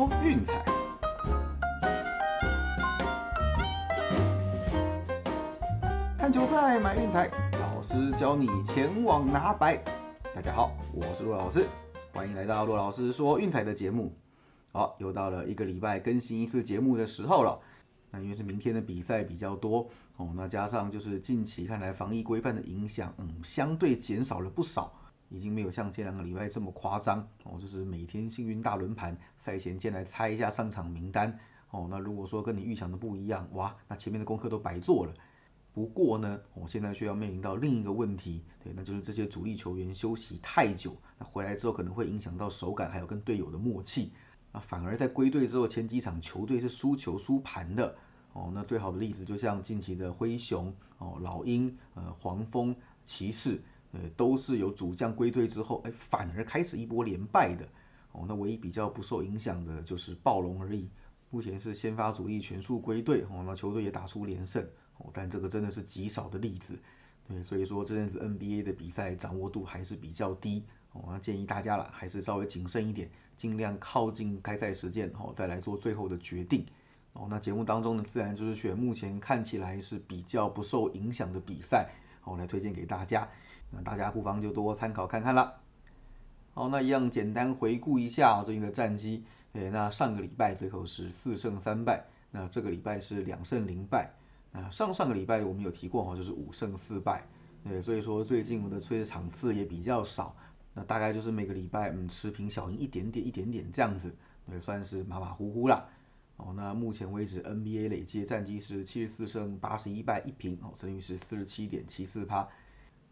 说运彩，看球赛买运彩，老师教你前往拿白。大家好，我是陆老师，欢迎来到陆老师说运彩的节目。好，又到了一个礼拜更新一次节目的时候了。那因为是明天的比赛比较多哦，那加上就是近期看来防疫规范的影响，嗯，相对减少了不少，已经没有像前两个礼拜这么夸张哦。就是每天幸运大轮盘赛前先来猜一下上场名单哦。那如果说跟你预想的不一样，哇，那前面的功课都白做了。不过呢，我现在却要面临到另一个问题，对，那就是这些主力球员休息太久，那回来之后可能会影响到手感，还有跟队友的默契。那反而在归队之后，前几场球队是输球输盘的哦。那最好的例子就像近期的灰熊哦、老鹰、呃、黄蜂、骑士，呃，都是有主将归队之后，哎，反而开始一波连败的哦。那唯一比较不受影响的就是暴龙而已。目前是先发主力全数归队哦，那球队也打出连胜。哦，但这个真的是极少的例子，对，所以说这阵子 NBA 的比赛掌握度还是比较低，哦，那建议大家了，还是稍微谨慎一点，尽量靠近开赛时间，哦，再来做最后的决定，哦，那节目当中呢，自然就是选目前看起来是比较不受影响的比赛，我，来推荐给大家，那大家不妨就多参考看看啦。好，那一样简单回顾一下最近的战绩，对，那上个礼拜最后是四胜三败，那这个礼拜是两胜零败。那上上个礼拜我们有提过哈，就是五胜四败，对，所以说最近我的吹的场次也比较少，那大概就是每个礼拜嗯持平小赢一点点一点点这样子，对，算是马马虎虎啦。哦，那目前为止 NBA 累计战绩是七十四胜八十一败一平，哦，胜率是四十七点七四趴。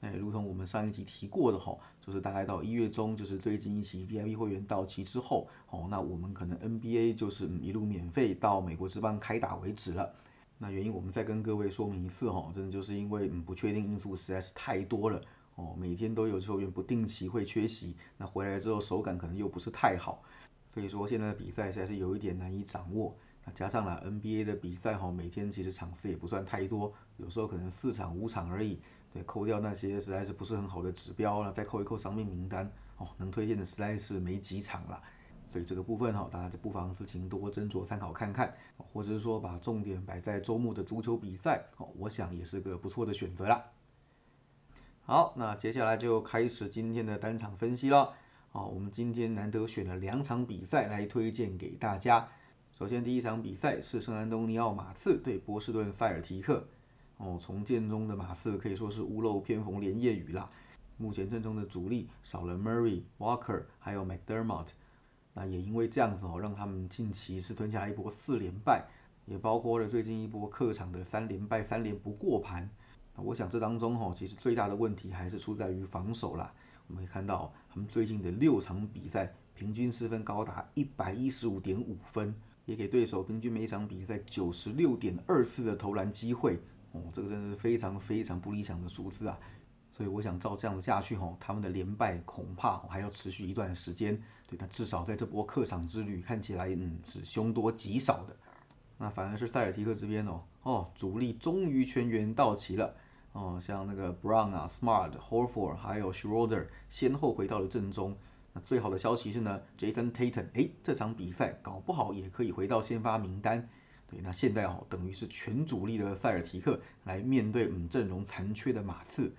哎，如同我们上一集提过的哈，就是大概到一月中，就是最近一期 VIP 会员到期之后，哦，那我们可能 NBA 就是一路免费到美国之邦开打为止了。那原因我们再跟各位说明一次哈，真的就是因为嗯不确定因素实在是太多了哦，每天都有球员不定期会缺席，那回来之后手感可能又不是太好，所以说现在的比赛实在是有一点难以掌握。那加上了 NBA 的比赛哈，每天其实场次也不算太多，有时候可能四场五场而已，对，扣掉那些实在是不是很好的指标了，再扣一扣伤病名单哦，能推荐的实在是没几场了。所以这个部分哈，大家就不妨自行多斟酌参考看看，或者是说把重点摆在周末的足球比赛，哦，我想也是个不错的选择啦。好，那接下来就开始今天的单场分析了。哦，我们今天难得选了两场比赛来推荐给大家。首先第一场比赛是圣安东尼奥马刺对波士顿塞尔提克。哦，重建中的马刺可以说是屋漏偏逢连夜雨啦。目前阵中的主力少了 Murray、Walker，还有 McDermott。那也因为这样子哦，让他们近期是吞下一波四连败，也包括了最近一波客场的三连败、三连不过盘。我想这当中哈，其实最大的问题还是出在于防守啦。我们可以看到他们最近的六场比赛，平均失分高达一百一十五点五分，也给对手平均每一场比赛九十六点二次的投篮机会。哦，这个真的是非常非常不理想的数字啊。所以我想照这样子下去吼，他们的连败恐怕还要持续一段时间。对，但至少在这波客场之旅看起来，嗯，是凶多吉少的。那反而是塞尔提克这边哦，哦，主力终于全员到齐了。哦，像那个 Brown 啊、Smart、Horford 还有 Schroeder 先后回到了阵中。那最好的消息是呢，Jason Tatum 哎，这场比赛搞不好也可以回到先发名单。对，那现在哦，等于是全主力的塞尔提克来面对嗯阵容残缺的马刺。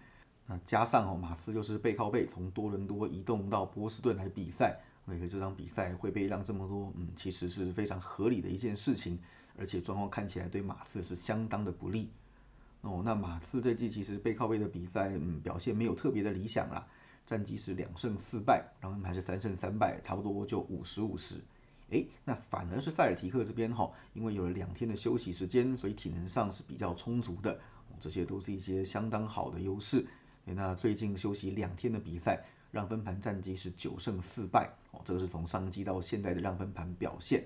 那加上哦，马刺就是背靠背从多伦多移动到波士顿来比赛，所以这场比赛会被让这么多，嗯，其实是非常合理的一件事情，而且状况看起来对马刺是相当的不利。哦，那马刺这季其实背靠背的比赛，嗯，表现没有特别的理想啦，战绩是两胜四败，然后还是三胜三败，差不多就五十五十。哎，那反而是塞尔提克这边哈，因为有了两天的休息时间，所以体能上是比较充足的，这些都是一些相当好的优势。那最近休息两天的比赛，让分盘战绩是九胜四败哦，这个是从上季到现在的让分盘表现。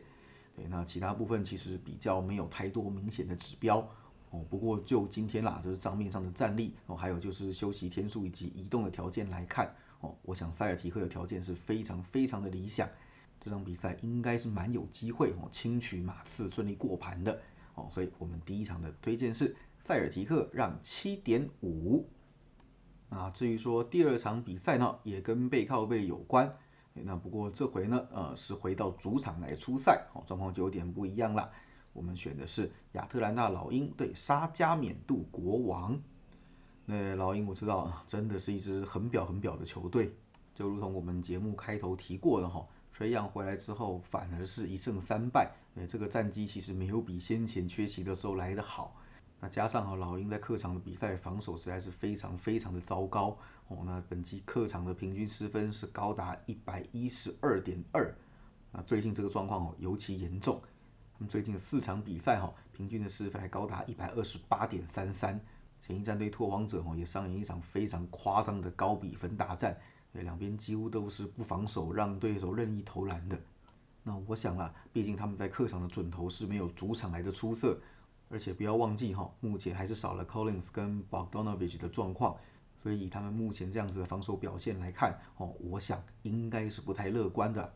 对，那其他部分其实比较没有太多明显的指标哦。不过就今天啦，就是账面上的战力哦，还有就是休息天数以及移动的条件来看哦，我想塞尔提克的条件是非常非常的理想，这场比赛应该是蛮有机会哦，轻取马刺顺利过盘的哦。所以我们第一场的推荐是塞尔提克让七点五。啊，至于说第二场比赛呢，也跟背靠背有关。那不过这回呢，呃，是回到主场来出赛，哦，状况就有点不一样了。我们选的是亚特兰大老鹰对沙加缅度国王。那老鹰我知道，真的是一支很表很表的球队，就如同我们节目开头提过的哈，垂杨回来之后反而是一胜三败，哎，这个战绩其实没有比先前缺席的时候来得好。那加上哈老鹰在客场的比赛防守实在是非常非常的糟糕哦，那本季客场的平均失分是高达一百一十二点二，那最近这个状况哦尤其严重，最近四场比赛哈平均的失分还高达一百二十八点三三。前一战对拓荒者哦，也上演一场非常夸张的高比分大战，两边几乎都是不防守，让对手任意投篮的。那我想啊，毕竟他们在客场的准头是没有主场来的出色，而且不要忘记哈，目前还是少了 Collins 跟 Bogdanovich 的状况，所以以他们目前这样子的防守表现来看哦，我想应该是不太乐观的。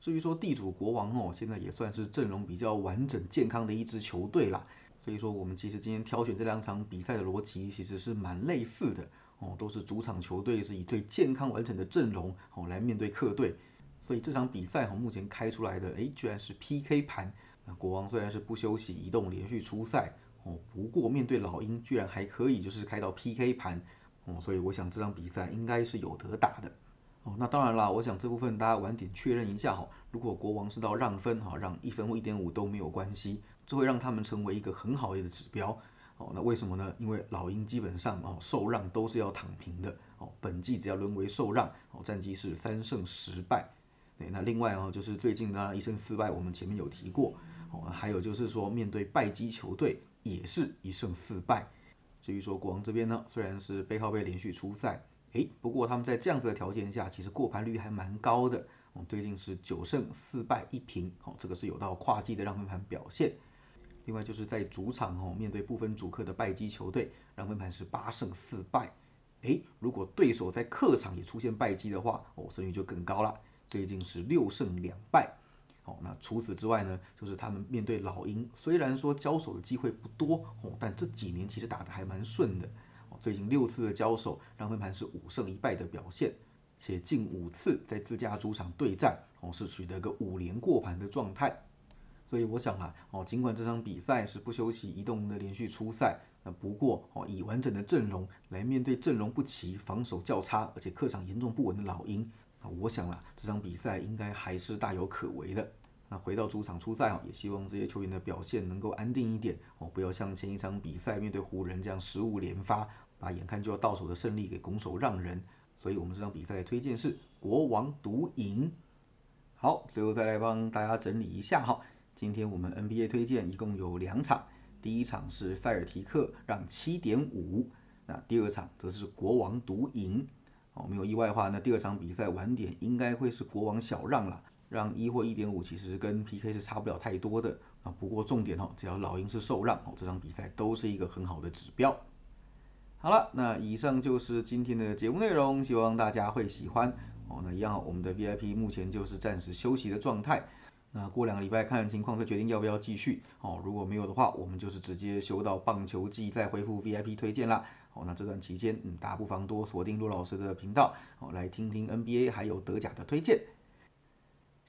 至于说地主国王哦，现在也算是阵容比较完整健康的一支球队啦。所以说，我们其实今天挑选这两场比赛的逻辑其实是蛮类似的哦，都是主场球队是以最健康完整的阵容哦来面对客队。所以这场比赛哈，目前开出来的哎，居然是 PK 盘。那国王虽然是不休息移动连续出赛哦，不过面对老鹰居然还可以就是开到 PK 盘哦，所以我想这场比赛应该是有得打的哦。那当然啦，我想这部分大家晚点确认一下哈。如果国王是到让分哈，让一分或一点五都没有关系。这会让他们成为一个很好的指标哦。那为什么呢？因为老鹰基本上哦受让都是要躺平的哦。本季只要沦为受让哦，战绩是三胜十败。对，那另外哦就是最近呢一胜四败，我们前面有提过哦。还有就是说面对败绩球队也是一胜四败。至于说国王这边呢，虽然是背靠背连续出赛，诶，不过他们在这样子的条件下，其实过盘率还蛮高的哦。最近是九胜四败一平哦，这个是有到跨季的让分盘表现。另外就是在主场哦，面对部分主客的败绩球队，让分盘是八胜四败。诶，如果对手在客场也出现败绩的话，哦，胜率就更高了，最近是六胜两败。哦，那除此之外呢，就是他们面对老鹰，虽然说交手的机会不多哦，但这几年其实打得还蛮顺的。最近六次的交手，让分盘是五胜一败的表现，且近五次在自家主场对战，哦，是取得个五连过盘的状态。所以我想啊，哦，尽管这场比赛是不休息移动的连续出赛，那不过哦，以完整的阵容来面对阵容不齐、防守较差，而且客场严重不稳的老鹰，我想啊，这场比赛应该还是大有可为的。那回到主场出赛啊，也希望这些球员的表现能够安定一点哦，不要像前一场比赛面对湖人这样失误连发，把眼看就要到手的胜利给拱手让人。所以我们这场比赛的推荐是国王独赢。好，最后再来帮大家整理一下哈。今天我们 NBA 推荐一共有两场，第一场是塞尔提克让七点五，那第二场则是国王独赢。哦，没有意外的话，那第二场比赛晚点应该会是国王小让了，让一或一点五其实跟 PK 是差不了太多的啊。不过重点哦，只要老鹰是受让哦，这场比赛都是一个很好的指标。好了，那以上就是今天的节目内容，希望大家会喜欢哦。那一样，我们的 VIP 目前就是暂时休息的状态。那过两个礼拜看情况再决定要不要继续哦。如果没有的话，我们就是直接休到棒球季再恢复 VIP 推荐啦。哦，那这段期间，嗯，大家不妨多锁定陆老师的频道哦，来听听 NBA 还有德甲的推荐。